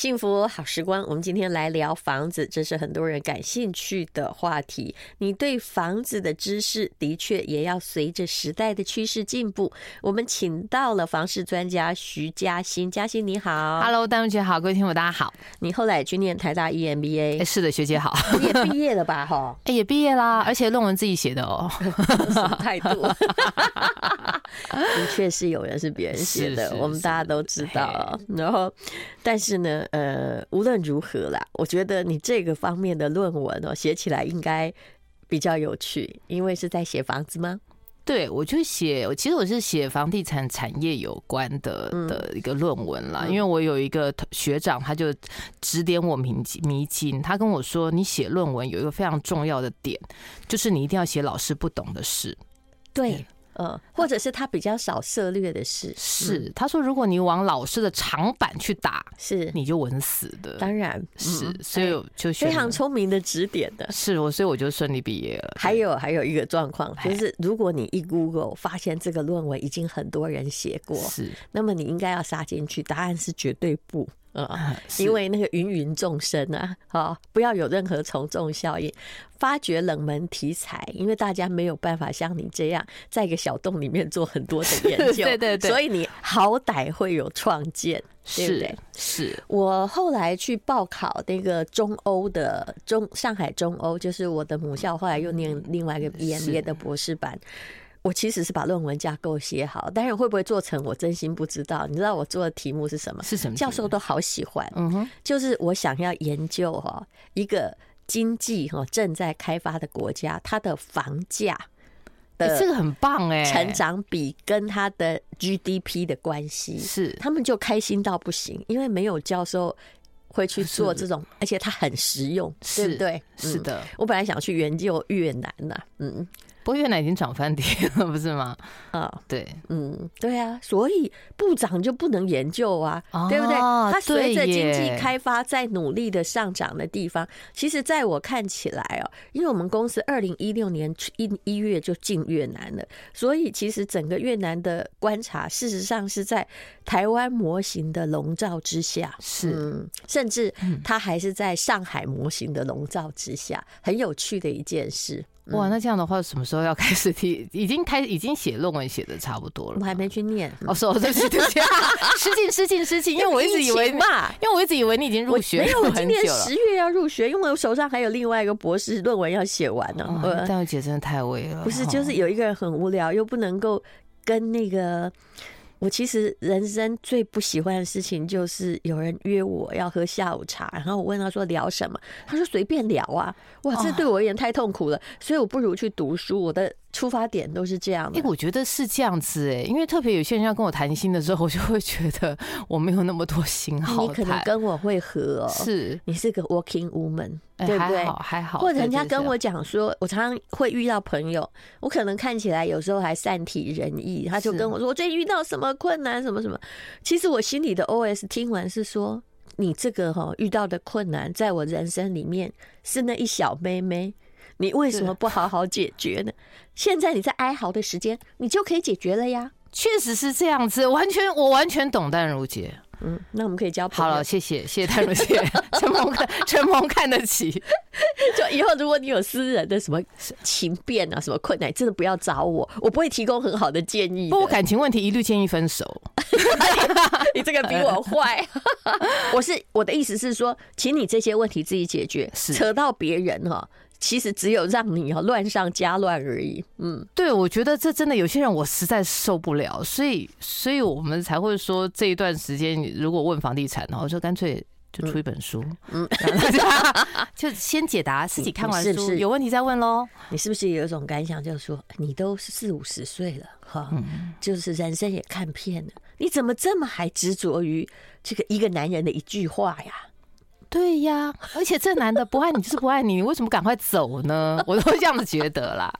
幸福好时光，我们今天来聊房子，这是很多人感兴趣的话题。你对房子的知识的确也要随着时代的趋势进步。我们请到了房事专家徐嘉欣，嘉欣你好，Hello，戴文姐好，各位听友大家好。你后来也去念台大 EMBA，是的，学姐好，你也毕业了吧？哈，哎，也毕业啦，而且论文自己写的哦，态度？的确是有人是别人写的，我们大家都知道。然后，但是呢？呃，无论如何啦，我觉得你这个方面的论文哦，写起来应该比较有趣，因为是在写房子吗？对，我就写，其实我是写房地产产业有关的的一个论文啦。因为我有一个学长，他就指点我迷迷津，他跟我说，你写论文有一个非常重要的点，就是你一定要写老师不懂的事。对。呃，或者是他比较少涉猎的事，是他说，如果你往老师的长板去打，是你就稳死的。当然是，所以就非常聪明的指点的，是我，所以我就顺利毕业了。还有还有一个状况，就是如果你一 Google 发现这个论文已经很多人写过，是，那么你应该要杀进去，答案是绝对不。啊，因为那个芸芸众生啊，好，不要有任何从众效应，发掘冷门题材，因为大家没有办法像你这样在一个小洞里面做很多的研究，对对对，所以你好歹会有创建，对不对？是我后来去报考那个中欧的中上海中欧，就是我的母校，后来又念另外一个 EMBA 的博士班。我其实是把论文架构写好，但是会不会做成，我真心不知道。你知道我做的题目是什么？是什么？教授都好喜欢。嗯哼，就是我想要研究哈一个经济哈正在开发的国家，它的房价的这个很棒哎，成长比跟它的 GDP 的关系是，他们就开心到不行，因为没有教授会去做这种，而且它很实用，对不对？是的，我本来想去研究越南呢，嗯。不过越南已经涨翻天了，不是吗？啊，对，嗯，对啊，所以不涨就不能研究啊，对不对？它随着经济开发在努力的上涨的地方，其实在我看起来哦，因为我们公司二零一六年一一月就进越南了，所以其实整个越南的观察，事实上是在台湾模型的笼罩之下，是，甚至它还是在上海模型的笼罩之下，很有趣的一件事。哇，那这样的话，什么时候要开始 提？已经开，已经写论文写的差不多了。我还没去念。哦，说 对不起，对不起，失敬，失敬，失敬。因为我一直以为嘛，因为我一直以为你已经入学，没有，我今年十月要入学，因为我手上还有另外一个博士论文要写完呢。戴文姐真的太威了。不是，就是有一个人很无聊，又不能够跟那个。我其实人生最不喜欢的事情就是有人约我要喝下午茶，然后我问他说聊什么，他说随便聊啊，哇，这对我而言太痛苦了，所以我不如去读书。我的。出发点都是这样的，哎，我觉得是这样子哎，因为特别有些人要跟我谈心的时候，我就会觉得我没有那么多心好谈。你可能跟我会合哦，是你是个 working woman，对不对？还好，还好。或者人家跟我讲说，我常常会遇到朋友，我可能看起来有时候还善体人意，他就跟我说我最近遇到什么困难，什么什么。其实我心里的 OS 听完是说，你这个哈遇到的困难，在我人生里面是那一小妹妹。你为什么不好好解决呢？现在你在哀嚎的时间，你就可以解决了呀。确实是这样子，完全我完全懂淡如姐。嗯，那我们可以交朋友。好了，谢谢谢谢淡如姐，承蒙看承蒙看得起。就以后如果你有私人的什么情变啊，什么困难，真的不要找我，我不会提供很好的建议。不过感情问题一律建议分手。你这个比我坏。我是我的意思是说，请你这些问题自己解决，扯到别人哈。其实只有让你要乱上加乱而已。嗯，对，我觉得这真的有些人我实在受不了，所以，所以我们才会说这一段时间，如果问房地产，然后就干脆就出一本书，嗯，就先解答，自己看完书有问题再问喽。你是不是有一种感想，就是说你都四五十岁了，哈，就是人生也看遍了，你怎么这么还执着于这个一个男人的一句话呀？对呀，而且这男的不爱你就是不爱你，你为什么赶快走呢？我都会这样子觉得啦。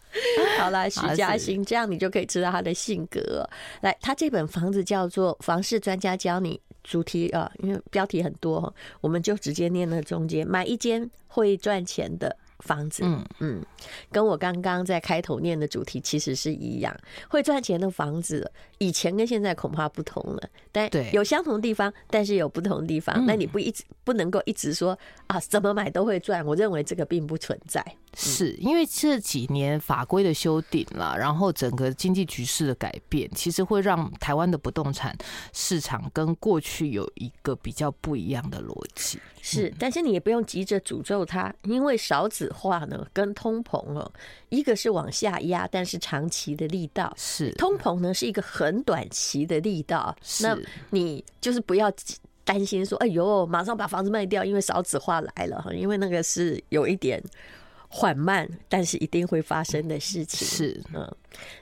好啦，徐嘉欣，这样你就可以知道他的性格。来，他这本房子叫做《房事专家教你》，主题啊，因为标题很多，我们就直接念了中间。买一间会赚钱的房子，嗯。嗯，跟我刚刚在开头念的主题其实是一样，会赚钱的房子，以前跟现在恐怕不同了，但有相同的地方，但是有不同的地方，那你不一直不能够一直说啊，怎么买都会赚，我认为这个并不存在。是因为这几年法规的修订了，然后整个经济局势的改变，其实会让台湾的不动产市场跟过去有一个比较不一样的逻辑。是，但是你也不用急着诅咒它，因为少子化呢跟通膨哦，一个是往下压，但是长期的力道是通膨呢是一个很短期的力道，那你就是不要担心说，哎呦，马上把房子卖掉，因为少子化来了哈，因为那个是有一点。缓慢，但是一定会发生的事情是嗯。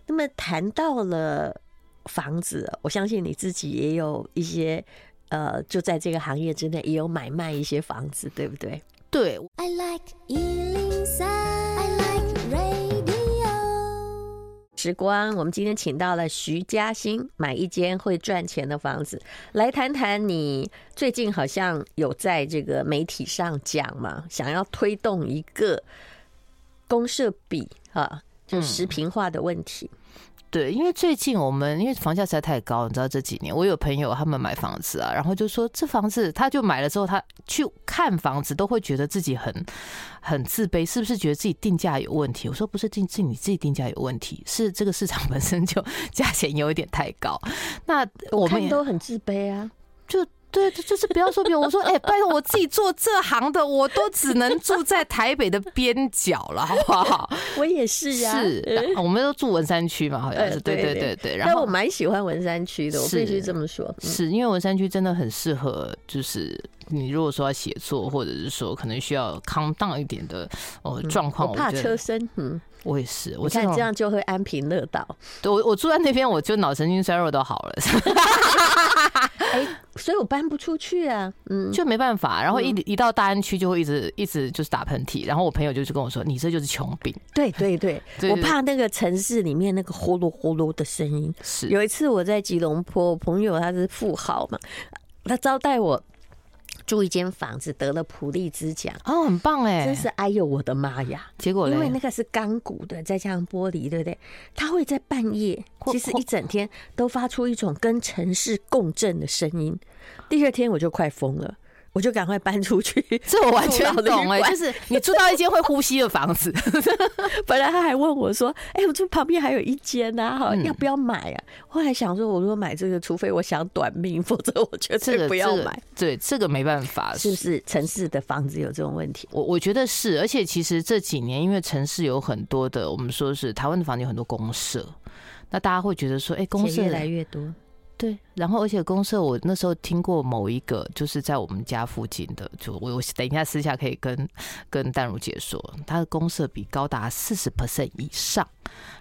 那么谈到了房子，我相信你自己也有一些呃，就在这个行业之内也有买卖一些房子，对不对？对。I like 103, I like radio。时光，我们今天请到了徐嘉欣，买一间会赚钱的房子，来谈谈你最近好像有在这个媒体上讲嘛，想要推动一个。公社比啊，就实平化的问题。嗯。对，因为最近我们因为房价实在太高，你知道这几年我有朋友他们买房子啊，然后就说这房子他就买了之后，他去看房子都会觉得自己很很自卑，是不是觉得自己定价有问题？我说不是，定是你自己定价有问题，是这个市场 本身就价钱有一点太高。那我们都很自卑啊，就。对，就是不要说别人。我说，哎、欸，拜托，我自己做这行的，我都只能住在台北的边角了，好不好？我也是呀、啊，是，我们都住文山区嘛，好像是，对对对对。然后我蛮喜欢文山区的，我必须这么说，是，是因为文山区真的很适合，就是你如果说要写作，或者是说可能需要 calm down 一点的哦状况，我怕车身，嗯。我也是，我看这样就会安贫乐道。对，我我住在那边，我就脑神经衰弱都好了。哎，所以我搬不出去啊，嗯，就没办法。然后一一到大安区，就会一直一直就是打喷嚏。然后我朋友就是跟我说：“你这就是穷病。”对对 对，我怕那个城市里面那个呼噜呼噜的声音。是有一次我在吉隆坡，我朋友他是富豪嘛，他招待我。住一间房子得了普利兹奖哦，很棒哎！真是哎呦我的妈呀！结果因为那个是钢骨的，再加上玻璃，对不对？它会在半夜，其实一整天都发出一种跟城市共振的声音。第二天我就快疯了。我就赶快搬出去，这我完全懂哎，就是你住到一间会呼吸的房子。本来他还问我说：“哎，我这旁边还有一间呐，哈，要不要买啊？”后来想说，我如果买这个，除非我想短命，否则我绝对不要买。对，这个没办法，是不是城市的房子有这种问题？我我觉得是，而且其实这几年因为城市有很多的，我们说是台湾的房子有很多公社，那大家会觉得说，哎，公社越来越多。对，然后而且公社，我那时候听过某一个，就是在我们家附近的，就我我等一下私下可以跟跟淡如姐说，他的公社比高达四十 percent 以上。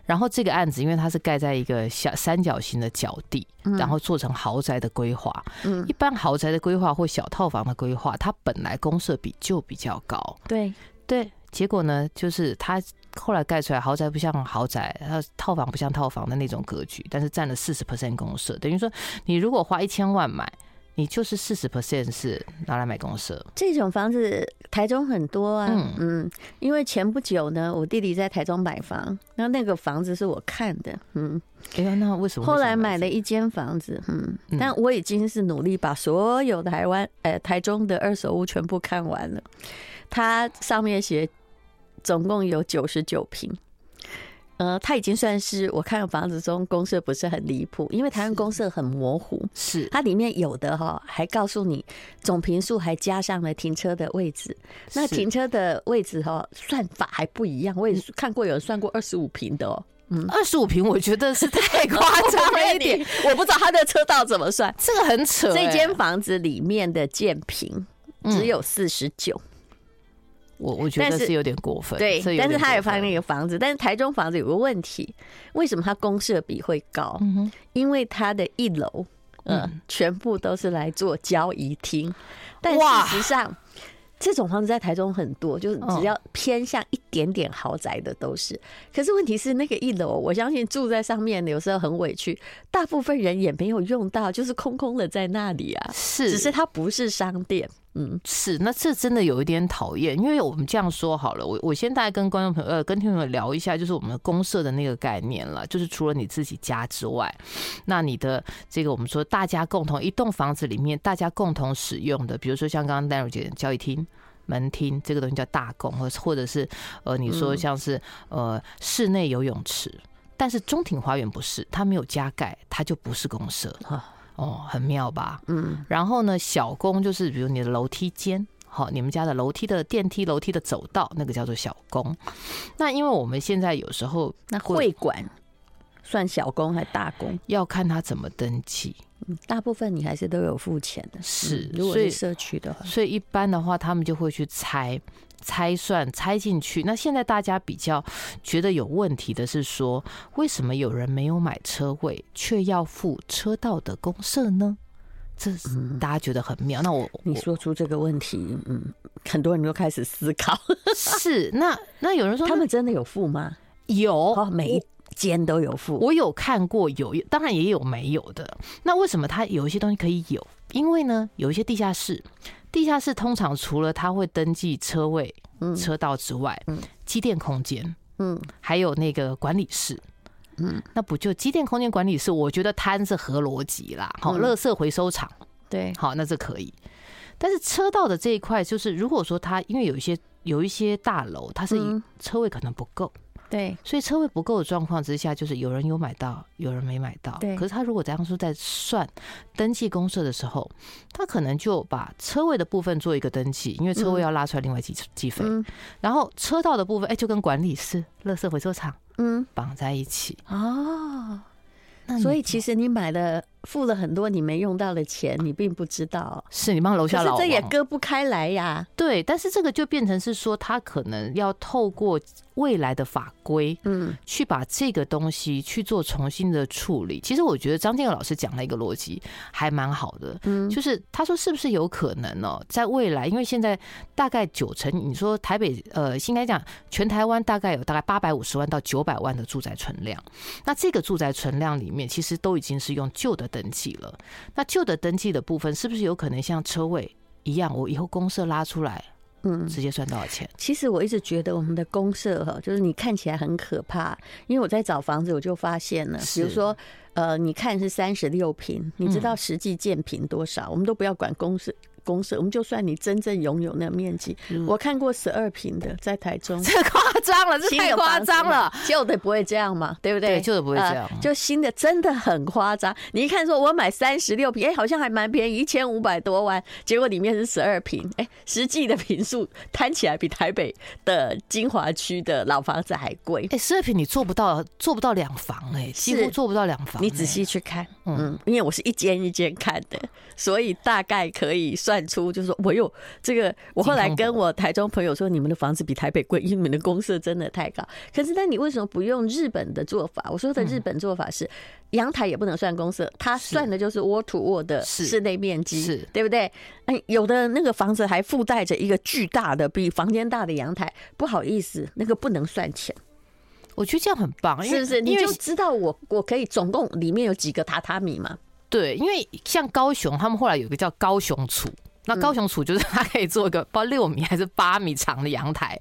然后这个案子，因为它是盖在一个小三角形的角地，然后做成豪宅的规划。嗯，一般豪宅的规划或小套房的规划，它本来公社比就比较高。对对。结果呢，就是他后来盖出来豪宅不像豪宅，它套房不像套房的那种格局，但是占了四十 percent 公设，等于说你如果花一千万买，你就是四十 percent 是拿来买公设。这种房子台中很多啊，嗯。嗯，因为前不久呢，我弟弟在台中买房，然后那个房子是我看的，嗯，哎呀，那为什么后来买了一间房子，嗯，但我已经是努力把所有台湾呃台中的二手屋全部看完了，它上面写。总共有九十九平，呃，它已经算是我看房子中公设不是很离谱，因为台湾公设很模糊，是。它里面有的哈还告诉你总坪数，还加上了停车的位置，那停车的位置哈算法还不一样，我也看过有人算过二十五平的哦，嗯，二十五平我觉得是太夸张了一点，我不知道它的车道怎么算，这个很扯，这间房子里面的建坪只有四十九。我我觉得是有点过分，对，但是他也发那个房子，但是台中房子有个问题，为什么它公设比会高？因为它的一楼，嗯，全部都是来做交易厅，但事实上，这种房子在台中很多，就是只要偏向一点点豪宅的都是。可是问题是，那个一楼，我相信住在上面的有时候很委屈，大部分人也没有用到，就是空空的在那里啊，是，只是它不是商店。嗯，是。那这真的有一点讨厌，因为我们这样说好了，我我先大概跟观众朋友呃跟听众朋友聊一下，就是我们公社的那个概念了，就是除了你自己家之外，那你的这个我们说大家共同一栋房子里面大家共同使用的，比如说像刚刚淡如姐的交易厅。门厅这个东西叫大公，或或者是呃，你说像是呃室内游泳池，但是中庭花园不是，它没有加盖，它就不是公设哦，很妙吧？嗯。然后呢，小工就是比如你的楼梯间，好，你们家的楼梯的电梯、楼梯的走道，那个叫做小工。那因为我们现在有时候那会馆算小工还大工，要看他怎么登记。大部分你还是都有付钱的，是。如果是社区的话，所以一般的话，他们就会去猜、猜算、猜进去。那现在大家比较觉得有问题的是说，为什么有人没有买车位，却要付车道的公社呢？这大家觉得很妙。那我你说出这个问题，嗯，很多人都开始思考。是，那那有人说，他们真的有付吗？有，每一。间都有付，我有看过有，当然也有没有的。那为什么它有一些东西可以有？因为呢，有一些地下室，地下室通常除了它会登记车位、车道之外，嗯，机电空间，嗯，还有那个管理室，嗯，那不就机电空间管理室？我觉得摊是合逻辑啦。好，垃圾回收厂，对，好，那这可以。但是车道的这一块，就是如果说它因为有一些有一些大楼，它是以车位可能不够。对，所以车位不够的状况之下，就是有人有买到，有人没买到。对，可是他如果当初在算登记公社的时候，他可能就把车位的部分做一个登记，因为车位要拉出来另外计计费。嗯，然后车道的部分，哎，就跟管理室、垃圾回收厂，嗯，绑在一起。哦，那所以其实你买了。付了很多你没用到的钱，你并不知道，是你帮楼下老王，这也割不开来呀。对，但是这个就变成是说，他可能要透过未来的法规，嗯，去把这个东西去做重新的处理。其实我觉得张建友老师讲了一个逻辑还蛮好的，嗯，就是他说是不是有可能呢？在未来，因为现在大概九成，你说台北呃，应该讲全台湾大概有大概八百五十万到九百万的住宅存量，那这个住宅存量里面，其实都已经是用旧的。登记了，那旧的登记的部分是不是有可能像车位一样，我以后公社拉出来，嗯，直接算多少钱？其实我一直觉得我们的公社哈，就是你看起来很可怕，因为我在找房子，我就发现了，比如说，呃，你看是三十六平，你知道实际建平多少？我们都不要管公设。公设，我们就算你真正拥有那个面积，我看过十二平的，在台中，这夸张了，这太夸张了，旧的不会这样嘛，对不对？对旧的不会这样，就新的真的很夸张。你一看说，我买三十六平，哎，好像还蛮便宜，一千五百多万，结果里面是十二平，哎，实际的平数摊起来比台北的金华区的老房子还贵。哎，十二平你做不到，做不到两房，哎，几乎做不到两房。你仔细去看，嗯，因为我是一间一间看的，所以大概可以算。出就是说，我有这个，我后来跟我台中朋友说，你们的房子比台北贵，因为你们的公设真的太高。可是，那你为什么不用日本的做法？我说的日本做法是，阳台也不能算公设，它算的就是 wall to wall 的室内面积，是。对不对？哎，有的那个房子还附带着一个巨大的、比房间大的阳台，不好意思，那个不能算钱。我觉得这样很棒，是。不是？你就知道我我可以总共里面有几个榻榻米嘛？对，因为像高雄，他们后来有一个叫高雄厝。那高雄厝就是它可以做一个不知道六米还是八米长的阳台。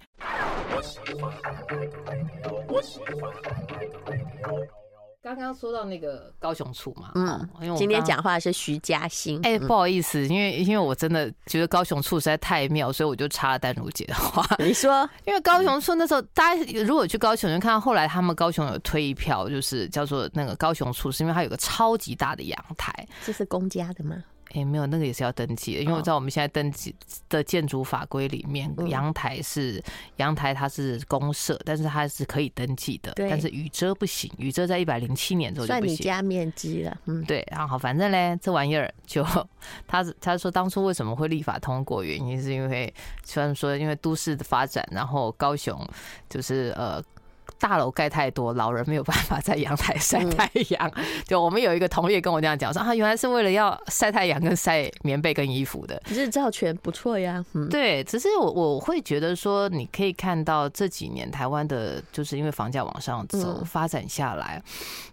刚刚说到那个高雄厝嘛，嗯，因为今天讲话是徐嘉欣。哎，不好意思，因为因为我真的觉得高雄厝实在太妙，所以我就插了丹如姐的话。你说，因为高雄厝那时候，大家如果去高雄，就看到后来他们高雄有推一票，就是叫做那个高雄厝，是因为它有个超级大的阳台。这是公家的吗？也、欸、没有，那个也是要登记的，因为我知道我们现在登记的建筑法规里面，阳台是阳台，它是公社，但是它是可以登记的，但是雨遮不行，雨遮在一百零七年之后就不行。算你家面积了，嗯，对，然后反正嘞，这玩意儿就他他说当初为什么会立法通过，原因是因为虽然说因为都市的发展，然后高雄就是呃。大楼盖太多，老人没有办法在阳台晒太阳。就我们有一个同业跟我这样讲说啊，原来是为了要晒太阳跟晒棉被跟衣服的。日照权不错呀，嗯，对。只是我我会觉得说，你可以看到这几年台湾的，就是因为房价往上走，发展下来，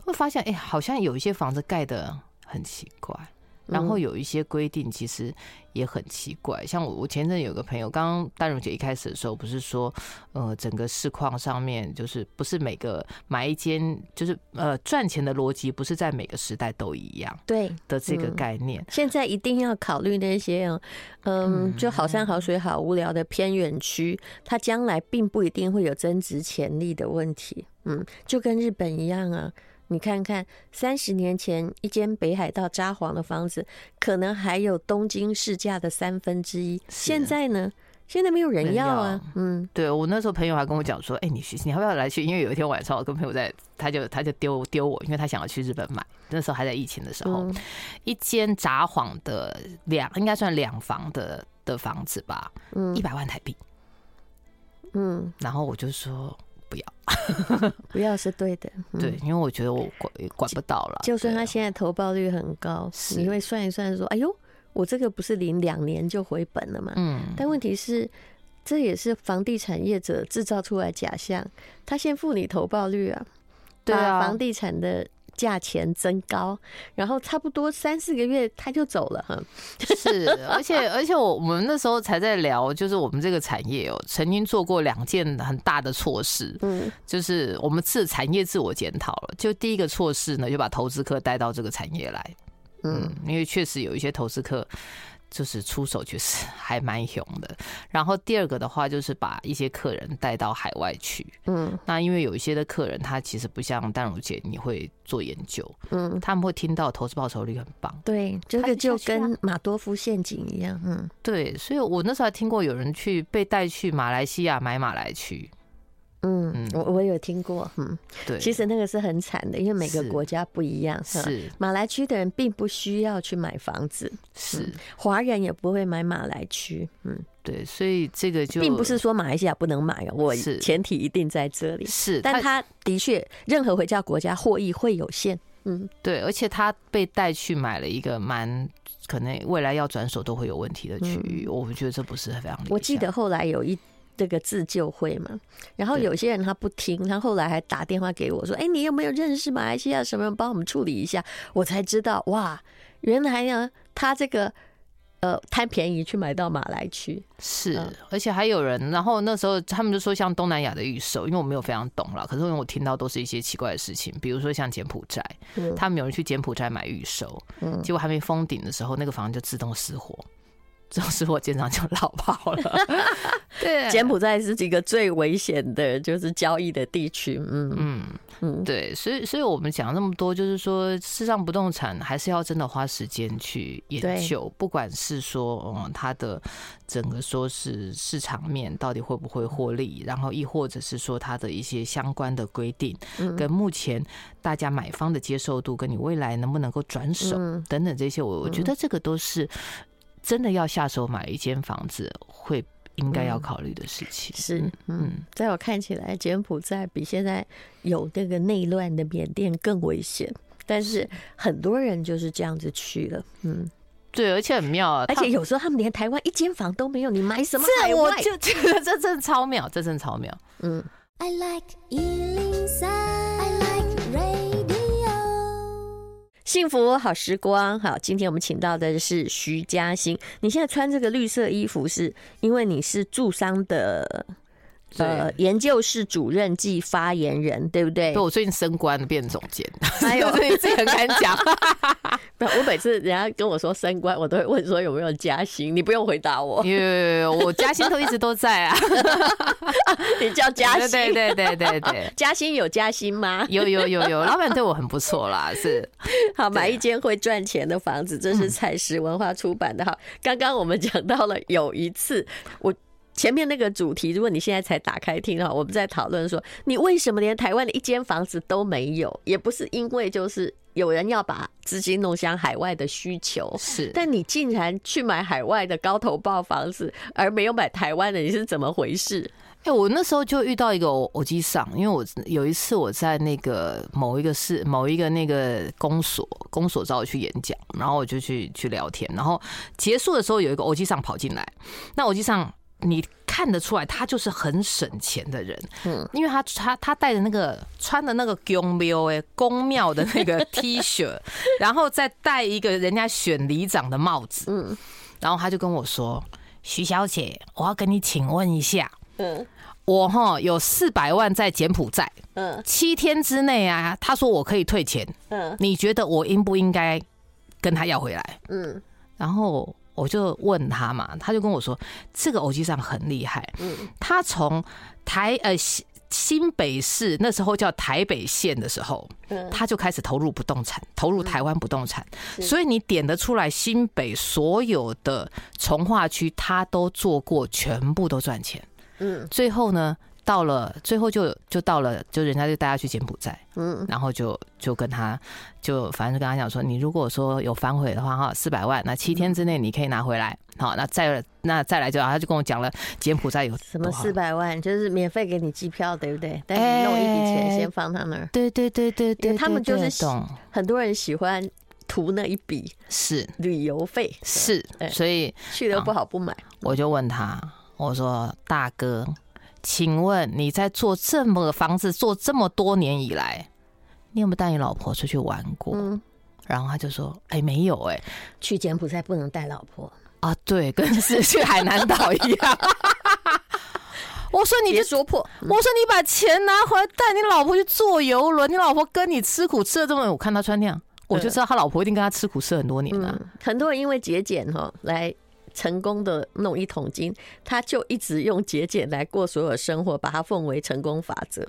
会发现哎，好像有一些房子盖的很奇怪。然后有一些规定其实也很奇怪，像我我前阵有个朋友，刚刚淡如姐一开始的时候不是说，呃，整个市况上面就是不是每个买一间就是呃赚钱的逻辑不是在每个时代都一样，对的这个概念，嗯，现在一定要考虑那些嗯，就好山好水好无聊的偏远区，它将来并不一定会有增值潜力的问题，嗯，就跟日本一样啊。你看看，三十年前一间北海道札幌的房子，可能还有东京市价的三分之一。现在呢？现在没有人要啊。嗯，对，我那时候朋友还跟我讲说：“哎，你你要不要来去？”因为有一天晚上我跟朋友在，他就他就丢丢我，因为他想要去日本买。那时候还在疫情的时候，一间札幌的两应该算两房的的房子吧，嗯，一百万台币。嗯，然后我就说。不要，不要是对的。嗯、对，因为我觉得我管管不到了。就算他现在投报率很高，你会算一算说：“哎呦，我这个不是零两年就回本了嘛？”嗯。但问题是，这也是房地产业者制造出来假象。他先付你投报率啊，对啊，房地产的。价钱增高，然后差不多三四个月他就走了哈。是，而且而且我我们那时候才在聊，就是我们这个产业哦，曾经做过两件很大的错事，嗯，就是我们自产业自我检讨了。就第一个错事呢，就把投资客带到这个产业来，嗯，因为确实有一些投资客。就是出手确实 还蛮凶的，然后第二个的话就是把一些客人带到海外去，嗯，那因为有一些的客人他其实不像淡如姐你会做研究，嗯，他们会听到投资报酬率很棒，对，这个就跟马多夫陷阱一样，嗯，对，所以我那时候还听过有人去被带去马来西亚买马来区。嗯，我我有听过，嗯，对，其实那个是很惨的，因为每个国家不一样。是。马来区的人并不需要去买房子，是。华人也不会买马来区，嗯，对，所以这个就并不是说马来西亚不能买啊，我前提一定在这里。是，但他的确任何回教国家获益会有限，嗯，对，而且他被带去买了一个蛮可能未来要转手都会有问题的区域，我们觉得这不是非常理想。我记得后来有一。这个自救会嘛，然后有些人他不听，他后来还打电话给我说：“哎，你有没有认识马来西亚什么人？帮我们处理一下？”我才知道，哇，原来呢，他这个呃贪便宜去买到马来区。是，而且还有人，然后那时候他们就说像东南亚的预售，因为我没有非常懂了，可是因为我听到都是一些奇怪的事情，比如说像柬埔寨，他们有人去柬埔寨买预售，结果还没封顶的时候，那个房子就自动失火。这种失火现场就落跑了。对，柬埔寨是一个最危险的，就是交易的地区。嗯嗯嗯，对，所以所以我们讲那么多，就是说，事实上不动产还是要真的花时间去研究，不管是说，嗯，它的整个说是市场面到底会不会获利，然后亦或者是说它的一些相关的规定，跟目前大家买方的接受度，跟你未来能不能够转手等等这些，我我觉得这个都是。真的要下手买一间房子，会应该要考虑的事情。嗯、是，嗯，在我看起来，柬埔寨比现在有那个内乱的缅甸更危险。但是很多人就是这样子去了，嗯，对，而且很妙啊，而且有时候他们连台湾一间房都没有，你买什么海外？我就觉得 这真超妙，这真超妙。嗯。I like 幸福好时光，好，今天我们请到的是徐嘉欣。你现在穿这个绿色衣服，是因为你是助商的呃研究室主任暨发言人，对不对？我最近升官了，变总监，哎呦，你自己很敢讲。不我每次人家跟我说升官，我都会问说有没有加薪。你不用回答我，因为我加薪都一直都在啊。你叫加薪？对对对对对，加薪有加薪吗？有有有有，老板对我很不错啦。是，好，买一间会赚钱的房子，这是采石文化出版的。哈，刚刚我们讲到了有一次我。前面那个主题，如果你现在才打开听的话，我们在讨论说，你为什么连台湾的一间房子都没有？也不是因为就是有人要把资金弄向海外的需求，是，但你竟然去买海外的高投报房子，而没有买台湾的，你是怎么回事？哎，我那时候就遇到一个偶机上，因为我有一次我在那个某一个市某一个那个公所公所找我去演讲，然后我就去去聊天，然后结束的时候有一个偶机上跑进来，那欧吉桑。你看得出来，他就是很省钱的人。嗯，因为他他他带着那个穿的那个宫庙哎宫庙的那个 T 恤，然后再戴一个人家选里长的帽子。嗯，然后他就跟我说：“徐小姐，我要跟你请问一下。”嗯。我哈有四百万在柬埔寨，嗯，七天之内啊，他说我可以退钱，嗯，你觉得我应不应该跟他要回来？嗯，然后我就问他嘛，他就跟我说，这个欧吉桑很厉害，嗯，他从台呃新新北市那时候叫台北县的时候，嗯，他就开始投入不动产，投入台湾不动产，所以你点得出来新北所有的从化区，他都做过，全部都赚钱。嗯，最后呢，到了最后就就到了，就人家就带他去柬埔寨，嗯，然后就就跟他就反正就跟他讲说，你如果说有反悔的话哈，四百万，那七天之内你可以拿回来，好，那再那再来就他就跟我讲了柬埔寨有什么四百万，就是免费给你机票，对不对？但是弄一笔钱先放他那儿，对对对对对，他们就是很多人喜欢图那一笔是。旅游费，是，所以去了不好不买，我就问他。我说大哥，请问你在做这么房子做这么多年以来，你有没有带你老婆出去玩过？嗯，然后他就说：“哎，没有哎，去柬埔寨不能带老婆啊，对，跟是 去海南岛一样。”我说：“你就说破。”我说：“你把钱拿回来，带你老婆去坐游轮，你老婆跟你吃苦吃了这么，我看他穿那样，我就知道他老婆一定跟他吃苦吃很多年了。嗯”很多人因为节俭哈来。成功的弄一桶金，他就一直用节俭来过所有生活，把它奉为成功法则。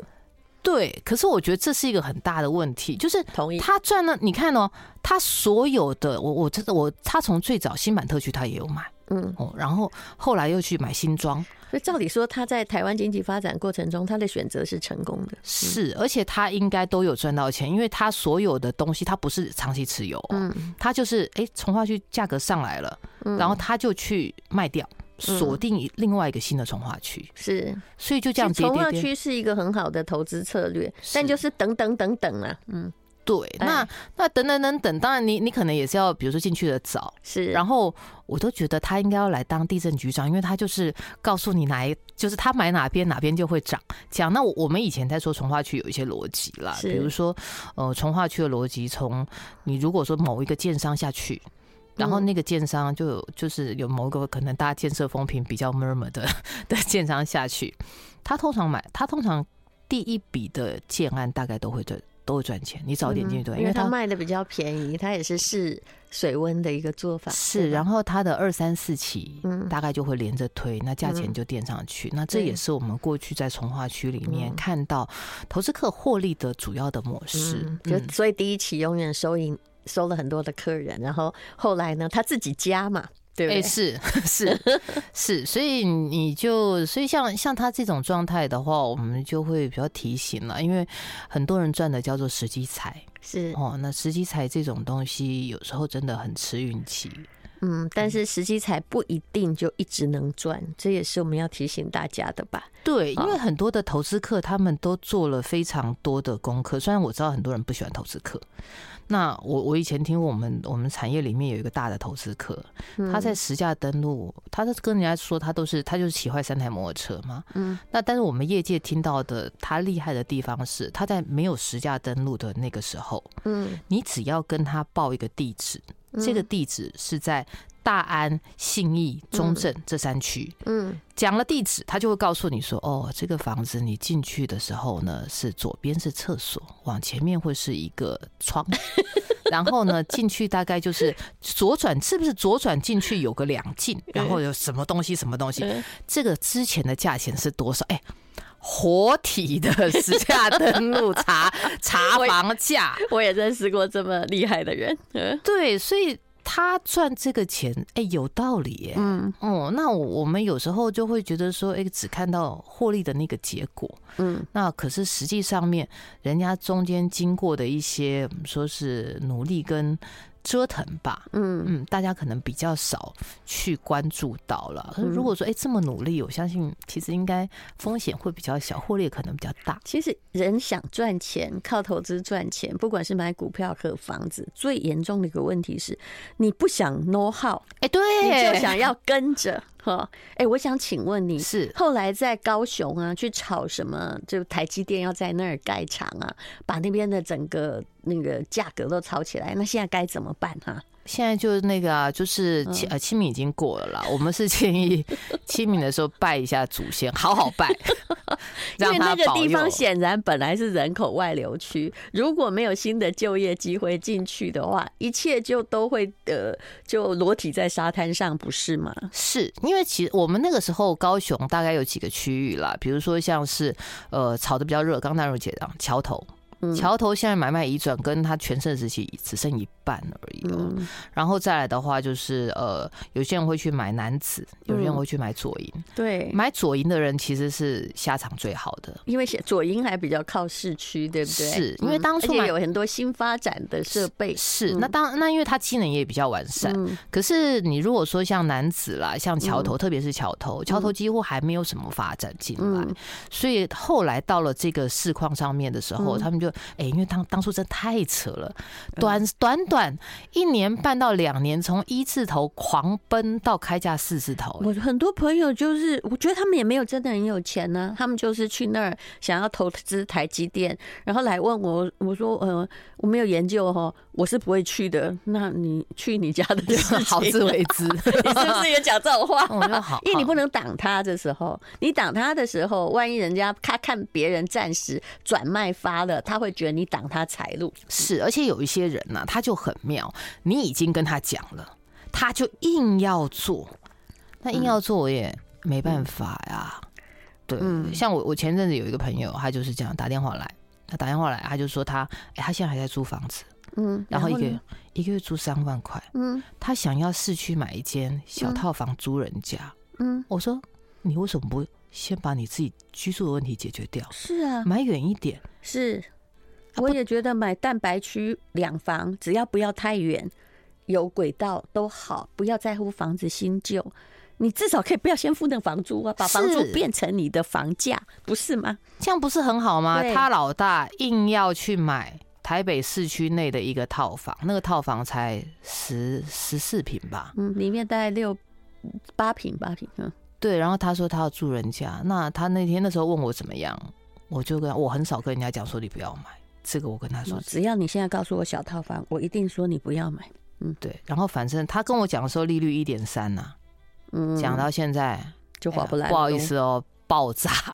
对，可是我觉得这是一个很大的问题，就是同意他赚了。你看哦，他所有的，我我真的我，他从最早新版特区他也有买，嗯哦，然后后来又去买新庄。所以照理说，他在台湾经济发展过程中，他的选择是成功的。是，而且他应该都有赚到钱，因为他所有的东西，他不是长期持有，嗯，他就是哎，从化区价格上来了，然后他就去卖掉，锁定另外一个新的从化区。是，所以就这样。从化区是一个很好的投资策略，但就是等等等等啊，嗯。对，那那等等等等，当然你你可能也是要，比如说进去的早，是，然后我都觉得他应该要来当地震局长，因为他就是告诉你哪一，就是他买哪边哪边就会涨。讲那我我们以前在说从化区有一些逻辑啦，比如说呃从化区的逻辑，从你如果说某一个建商下去，然后那个建商就有就是有某一个可能大家建设风评比较 murmur 的的建商下去，他通常买他通常第一笔的建案大概都会赚。都会赚钱，你早点进去对，因为他卖的比较便宜，他也是试水温的一个做法。是，然后他的二三四期，嗯，大概就会连着推，那价钱就垫上去。那这也是我们过去在从化区里面看到投资客获利的主要的模式。就所以第一期永远收银收了很多的客人，然后后来呢，他自己加嘛。对，哎，是 是是，所以你就所以像像他这种状态的话，我们就会比较提醒了，因为很多人赚的叫做时机财，是。哦，那时机财这种东西有时候真的很吃运气，嗯，但是时机才不一定就一直能赚，这也是我们要提醒大家的吧？对，因为很多的投资客他们都做了非常多的功课，虽然我知道很多人不喜欢投资客。那我我以前听过我们我们产业里面有一个大的投资客，他在实价登录，他是跟人家说他都是他就是骑坏三台摩托车嘛。嗯。那但是我们业界听到的他厉害的地方是，他在没有实价登录的那个时候，嗯，你只要跟他报一个地址，这个地址是在。大安、信义、中正这三区，嗯，讲了地址，他就会告诉你说，哦，这个房子你进去的时候呢，是左边是厕所，往前面会是一个窗，然后呢，进去大概就是左转，是不是左转进去有个两进，然后有什么东西什么东西，这个之前的价钱是多少？哎，活体的实价登录查查房价，我也认识过这么厉害的人，对，所以。他赚这个钱，哎、欸，有道理，哎，嗯，哦，那我们有时候就会觉得说，哎、欸，只看到获利的那个结果，嗯，那可是实际上面，人家中间经过的一些，说是努力跟。折腾吧，嗯嗯，大家可能比较少去关注到了。可是如果说哎、欸、这么努力，我相信其实应该风险会比较小，获利可能比较大。其实人想赚钱，靠投资赚钱，不管是买股票和房子，最严重的一个问题是，你不想 know how，哎，对，你就想要跟着。哈，哎，我想请问你是后来在高雄啊，去炒什么？就台积电要在那儿盖厂啊，把那边的整个那个价格都炒起来，那现在该怎么办哈？现在就是那个啊，就是清呃清明已经过了啦。我们是建议 清明的时候拜一下祖先，好好拜，因为那个地方显然本来是人口外流区，如果没有新的就业机会进去的话，一切就都会呃就裸体在沙滩上，不是吗？是因为其实我们那个时候高雄大概有几个区域啦，比如说像是呃炒的比较热，刚大如姐讲桥头。桥头现在买卖已转，跟他全盛时期只剩一半而已哦。然后再来的话，就是呃，有些人会去买男子，有些人会去买左营。对，买左营的人其实是下场最好的，因为左营还比较靠市区，对不对？是因为当初有很多新发展的设备。是那当那因为它机能也比较完善。可是你如果说像男子啦，像桥头，特别是桥头，桥头几乎还没有什么发展进来，所以后来到了这个市况上面的时候，他们就。哎，因为当当初真的太扯了，短短短一年半到两年，从一字头狂奔到开价四字头。我很多朋友就是，我觉得他们也没有真的很有钱呢、啊，他们就是去那儿想要投资台积电，然后来问我，我说，呃，我没有研究哈，我是不会去的。那你去你家的事情 好自为之，你是不是也讲这种话？因为你不能挡他的时候，你挡他的时候，万一人家他看别人暂时转卖发了，他会。觉得你挡他财路是，而且有一些人呢、啊，他就很妙。你已经跟他讲了，他就硬要做，那硬要做我也没办法呀。对，像我，我前阵子有一个朋友，他就是这样打电话来，他打电话来，他就说他，哎，他现在还在租房子，嗯，然后一个月一个月租三万块，嗯，他想要市区买一间小套房租人家，嗯，我说你为什么不先把你自己居住的问题解决掉？是啊，买远一点。是。我也觉得买蛋白区两房，只要不要太远，有轨道都好，不要在乎房子新旧，你至少可以不要先付那个房租啊，把房租变成你的房价，不是吗？这样不是很好吗？他老大硬要去买台北市区内的一个套房，那个套房才十十四平吧？嗯，里面大概六八平八平。嗯，对。然后他说他要住人家，那他那天那时候问我怎么样，我就跟我很少跟人家讲说你不要买。这个我跟他说，只要你现在告诉我小套房，我一定说你不要买。嗯，对。然后反正他跟我讲的时候利率一点三呐，嗯，讲到现在就划不来。不好意思哦，爆炸